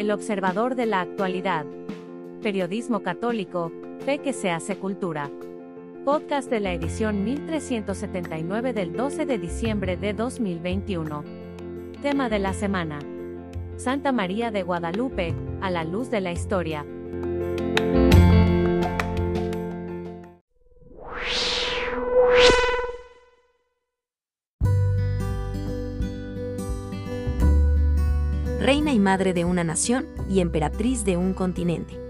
El observador de la actualidad. Periodismo católico, fe que se hace cultura. Podcast de la edición 1379 del 12 de diciembre de 2021. Tema de la semana. Santa María de Guadalupe, a la luz de la historia. Reina y madre de una nación y emperatriz de un continente.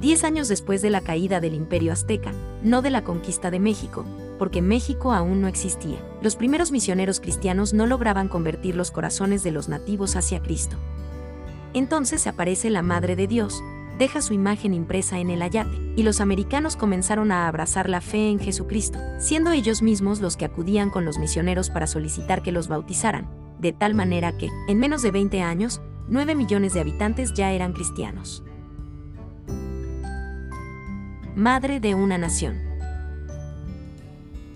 Diez años después de la caída del imperio azteca, no de la conquista de México, porque México aún no existía, los primeros misioneros cristianos no lograban convertir los corazones de los nativos hacia Cristo. Entonces aparece la Madre de Dios, deja su imagen impresa en el ayate, y los americanos comenzaron a abrazar la fe en Jesucristo, siendo ellos mismos los que acudían con los misioneros para solicitar que los bautizaran, de tal manera que, en menos de 20 años, 9 millones de habitantes ya eran cristianos. Madre de una nación.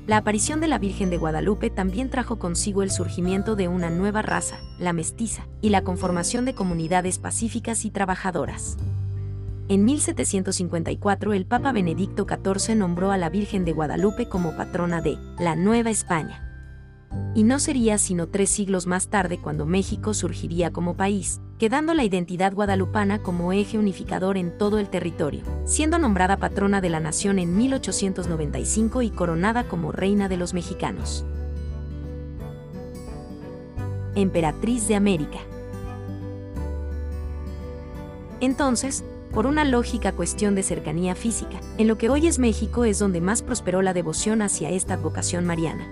La aparición de la Virgen de Guadalupe también trajo consigo el surgimiento de una nueva raza, la mestiza, y la conformación de comunidades pacíficas y trabajadoras. En 1754 el Papa Benedicto XIV nombró a la Virgen de Guadalupe como patrona de la Nueva España y no sería sino tres siglos más tarde cuando México surgiría como país, quedando la identidad guadalupana como eje unificador en todo el territorio, siendo nombrada patrona de la nación en 1895 y coronada como reina de los mexicanos. Emperatriz de América. Entonces, por una lógica cuestión de cercanía física, en lo que hoy es México es donde más prosperó la devoción hacia esta advocación mariana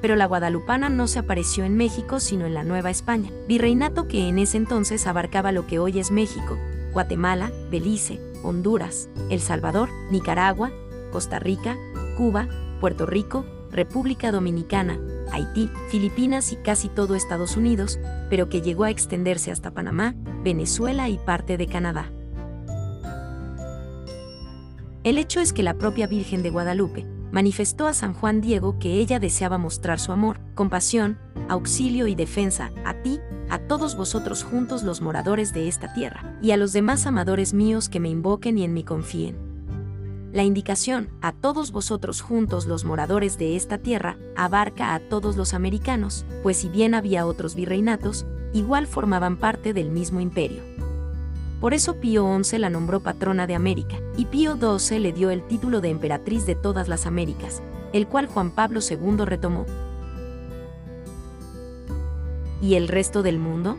pero la guadalupana no se apareció en México sino en la Nueva España, virreinato que en ese entonces abarcaba lo que hoy es México, Guatemala, Belice, Honduras, El Salvador, Nicaragua, Costa Rica, Cuba, Puerto Rico, República Dominicana, Haití, Filipinas y casi todo Estados Unidos, pero que llegó a extenderse hasta Panamá, Venezuela y parte de Canadá. El hecho es que la propia Virgen de Guadalupe, manifestó a San Juan Diego que ella deseaba mostrar su amor, compasión, auxilio y defensa a ti, a todos vosotros juntos los moradores de esta tierra, y a los demás amadores míos que me invoquen y en mí confíen. La indicación, a todos vosotros juntos los moradores de esta tierra, abarca a todos los americanos, pues si bien había otros virreinatos, igual formaban parte del mismo imperio. Por eso Pío XI la nombró patrona de América, y Pío XII le dio el título de emperatriz de todas las Américas, el cual Juan Pablo II retomó. ¿Y el resto del mundo?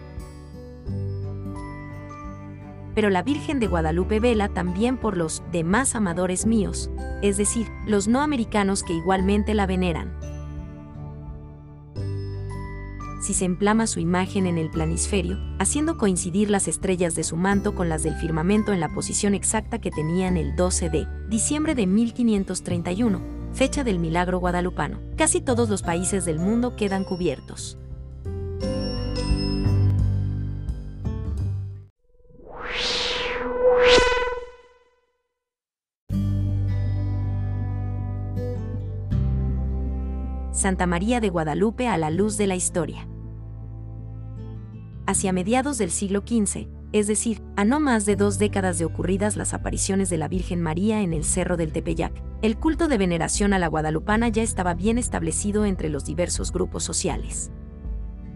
Pero la Virgen de Guadalupe vela también por los demás amadores míos, es decir, los no americanos que igualmente la veneran si se emplama su imagen en el planisferio, haciendo coincidir las estrellas de su manto con las del firmamento en la posición exacta que tenían el 12 de diciembre de 1531, fecha del milagro guadalupano. Casi todos los países del mundo quedan cubiertos. Santa María de Guadalupe a la luz de la historia hacia mediados del siglo XV, es decir, a no más de dos décadas de ocurridas las apariciones de la Virgen María en el Cerro del Tepeyac, el culto de veneración a la guadalupana ya estaba bien establecido entre los diversos grupos sociales.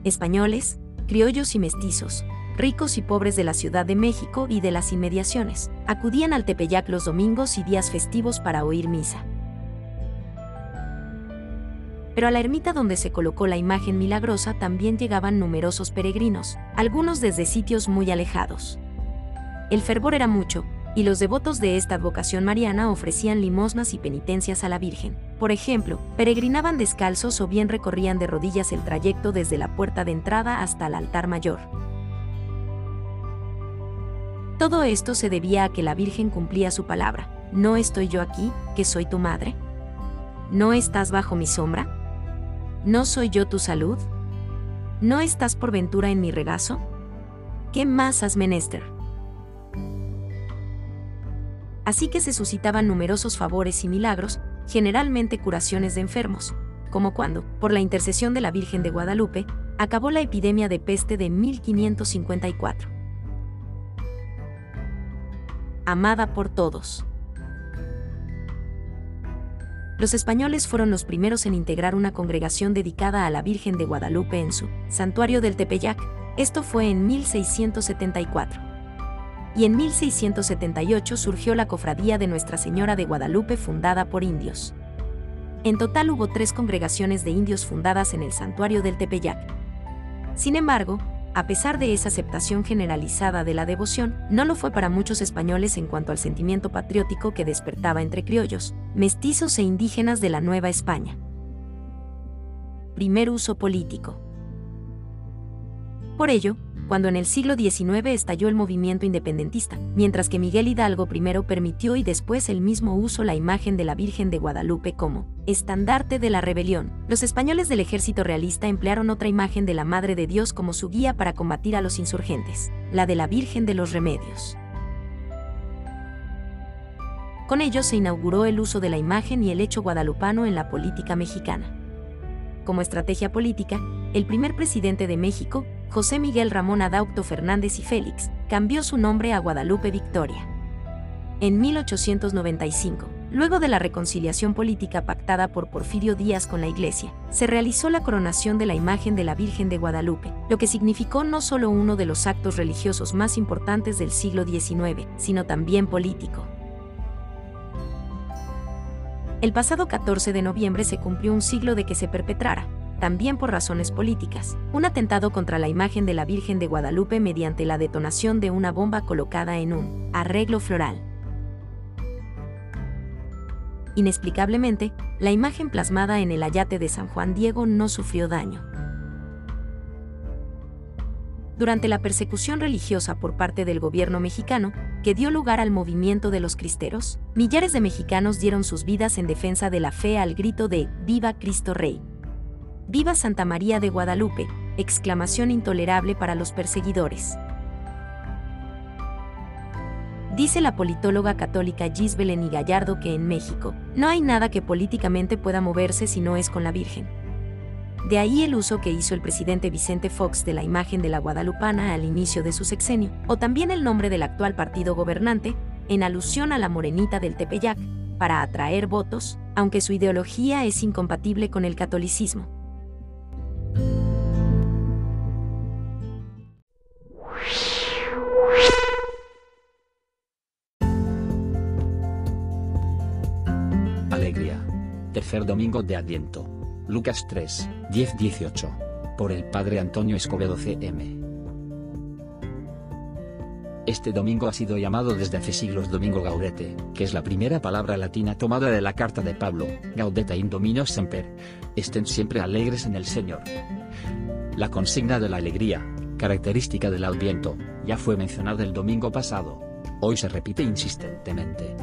Españoles, criollos y mestizos, ricos y pobres de la Ciudad de México y de las inmediaciones, acudían al Tepeyac los domingos y días festivos para oír misa pero a la ermita donde se colocó la imagen milagrosa también llegaban numerosos peregrinos, algunos desde sitios muy alejados. El fervor era mucho, y los devotos de esta advocación mariana ofrecían limosnas y penitencias a la Virgen. Por ejemplo, peregrinaban descalzos o bien recorrían de rodillas el trayecto desde la puerta de entrada hasta el altar mayor. Todo esto se debía a que la Virgen cumplía su palabra. ¿No estoy yo aquí, que soy tu madre? ¿No estás bajo mi sombra? ¿No soy yo tu salud? ¿No estás por ventura en mi regazo? ¿Qué más has menester? Así que se suscitaban numerosos favores y milagros, generalmente curaciones de enfermos, como cuando, por la intercesión de la Virgen de Guadalupe, acabó la epidemia de peste de 1554. Amada por todos. Los españoles fueron los primeros en integrar una congregación dedicada a la Virgen de Guadalupe en su santuario del Tepeyac. Esto fue en 1674 y en 1678 surgió la Cofradía de Nuestra Señora de Guadalupe fundada por indios. En total hubo tres congregaciones de indios fundadas en el santuario del Tepeyac. Sin embargo, a pesar de esa aceptación generalizada de la devoción, no lo fue para muchos españoles en cuanto al sentimiento patriótico que despertaba entre criollos, mestizos e indígenas de la Nueva España. Primer uso político. Por ello, cuando en el siglo XIX estalló el movimiento independentista, mientras que Miguel Hidalgo primero permitió y después el mismo uso la imagen de la Virgen de Guadalupe como estandarte de la rebelión. Los españoles del ejército realista emplearon otra imagen de la Madre de Dios como su guía para combatir a los insurgentes, la de la Virgen de los Remedios. Con ello se inauguró el uso de la imagen y el hecho guadalupano en la política mexicana. Como estrategia política, el primer presidente de México, José Miguel Ramón Adaucto Fernández y Félix, cambió su nombre a Guadalupe Victoria. En 1895, luego de la reconciliación política pactada por Porfirio Díaz con la Iglesia, se realizó la coronación de la imagen de la Virgen de Guadalupe, lo que significó no solo uno de los actos religiosos más importantes del siglo XIX, sino también político. El pasado 14 de noviembre se cumplió un siglo de que se perpetrara, también por razones políticas, un atentado contra la imagen de la Virgen de Guadalupe mediante la detonación de una bomba colocada en un arreglo floral. Inexplicablemente, la imagen plasmada en el ayate de San Juan Diego no sufrió daño. Durante la persecución religiosa por parte del gobierno mexicano, que dio lugar al movimiento de los cristeros, millares de mexicanos dieron sus vidas en defensa de la fe al grito de Viva Cristo Rey. Viva Santa María de Guadalupe, exclamación intolerable para los perseguidores. Dice la politóloga católica Gisbelen y Gallardo que en México no hay nada que políticamente pueda moverse si no es con la Virgen. De ahí el uso que hizo el presidente Vicente Fox de la imagen de la guadalupana al inicio de su sexenio, o también el nombre del actual partido gobernante, en alusión a la morenita del Tepeyac, para atraer votos, aunque su ideología es incompatible con el catolicismo. Domingo de Adviento. Lucas 3, 10-18. Por el Padre Antonio Escobedo CM. Este domingo ha sido llamado desde hace siglos Domingo Gaudete, que es la primera palabra latina tomada de la carta de Pablo, Gaudete in Domino Semper. Estén siempre alegres en el Señor. La consigna de la alegría, característica del Adviento, ya fue mencionada el domingo pasado. Hoy se repite insistentemente.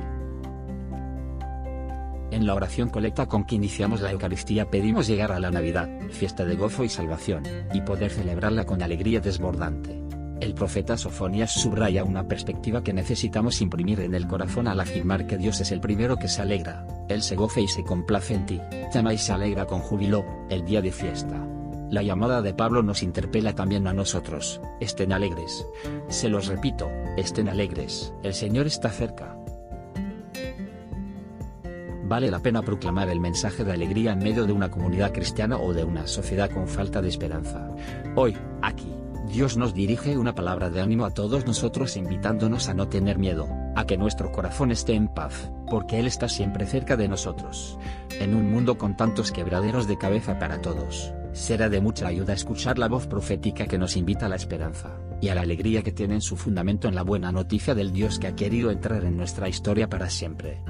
En la oración colecta con que iniciamos la Eucaristía pedimos llegar a la Navidad, fiesta de gozo y salvación, y poder celebrarla con alegría desbordante. El profeta Sofonías subraya una perspectiva que necesitamos imprimir en el corazón al afirmar que Dios es el primero que se alegra, Él se goza y se complace en ti, llama y se alegra con júbilo, el día de fiesta. La llamada de Pablo nos interpela también a nosotros, estén alegres. Se los repito, estén alegres, el Señor está cerca. Vale la pena proclamar el mensaje de alegría en medio de una comunidad cristiana o de una sociedad con falta de esperanza. Hoy, aquí, Dios nos dirige una palabra de ánimo a todos nosotros invitándonos a no tener miedo, a que nuestro corazón esté en paz, porque Él está siempre cerca de nosotros. En un mundo con tantos quebraderos de cabeza para todos, será de mucha ayuda escuchar la voz profética que nos invita a la esperanza, y a la alegría que tiene en su fundamento en la buena noticia del Dios que ha querido entrar en nuestra historia para siempre.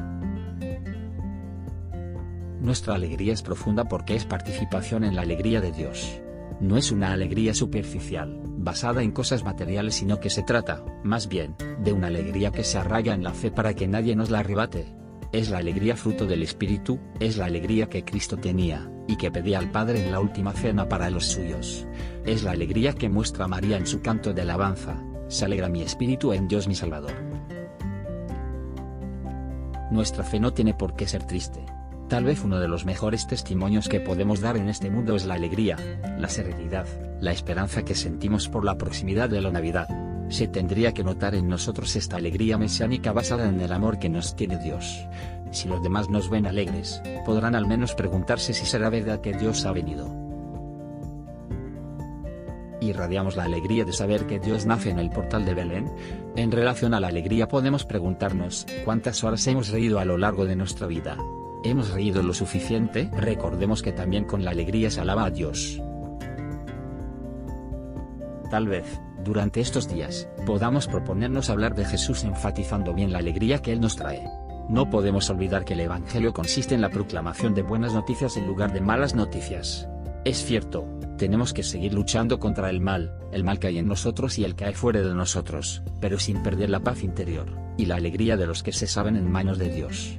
Nuestra alegría es profunda porque es participación en la alegría de Dios. No es una alegría superficial, basada en cosas materiales, sino que se trata, más bien, de una alegría que se arraiga en la fe para que nadie nos la arrebate. Es la alegría fruto del Espíritu, es la alegría que Cristo tenía, y que pedía al Padre en la última cena para los suyos. Es la alegría que muestra María en su canto de alabanza, se alegra mi espíritu en Dios mi Salvador. Nuestra fe no tiene por qué ser triste. Tal vez uno de los mejores testimonios que podemos dar en este mundo es la alegría, la serenidad, la esperanza que sentimos por la proximidad de la Navidad. Se tendría que notar en nosotros esta alegría mesiánica basada en el amor que nos tiene Dios. Si los demás nos ven alegres, podrán al menos preguntarse si será verdad que Dios ha venido. Irradiamos la alegría de saber que Dios nace en el portal de Belén. En relación a la alegría podemos preguntarnos, ¿cuántas horas hemos reído a lo largo de nuestra vida? ¿Hemos reído lo suficiente? Recordemos que también con la alegría se alaba a Dios. Tal vez, durante estos días, podamos proponernos hablar de Jesús enfatizando bien la alegría que Él nos trae. No podemos olvidar que el Evangelio consiste en la proclamación de buenas noticias en lugar de malas noticias. Es cierto, tenemos que seguir luchando contra el mal, el mal que hay en nosotros y el que hay fuera de nosotros, pero sin perder la paz interior, y la alegría de los que se saben en manos de Dios.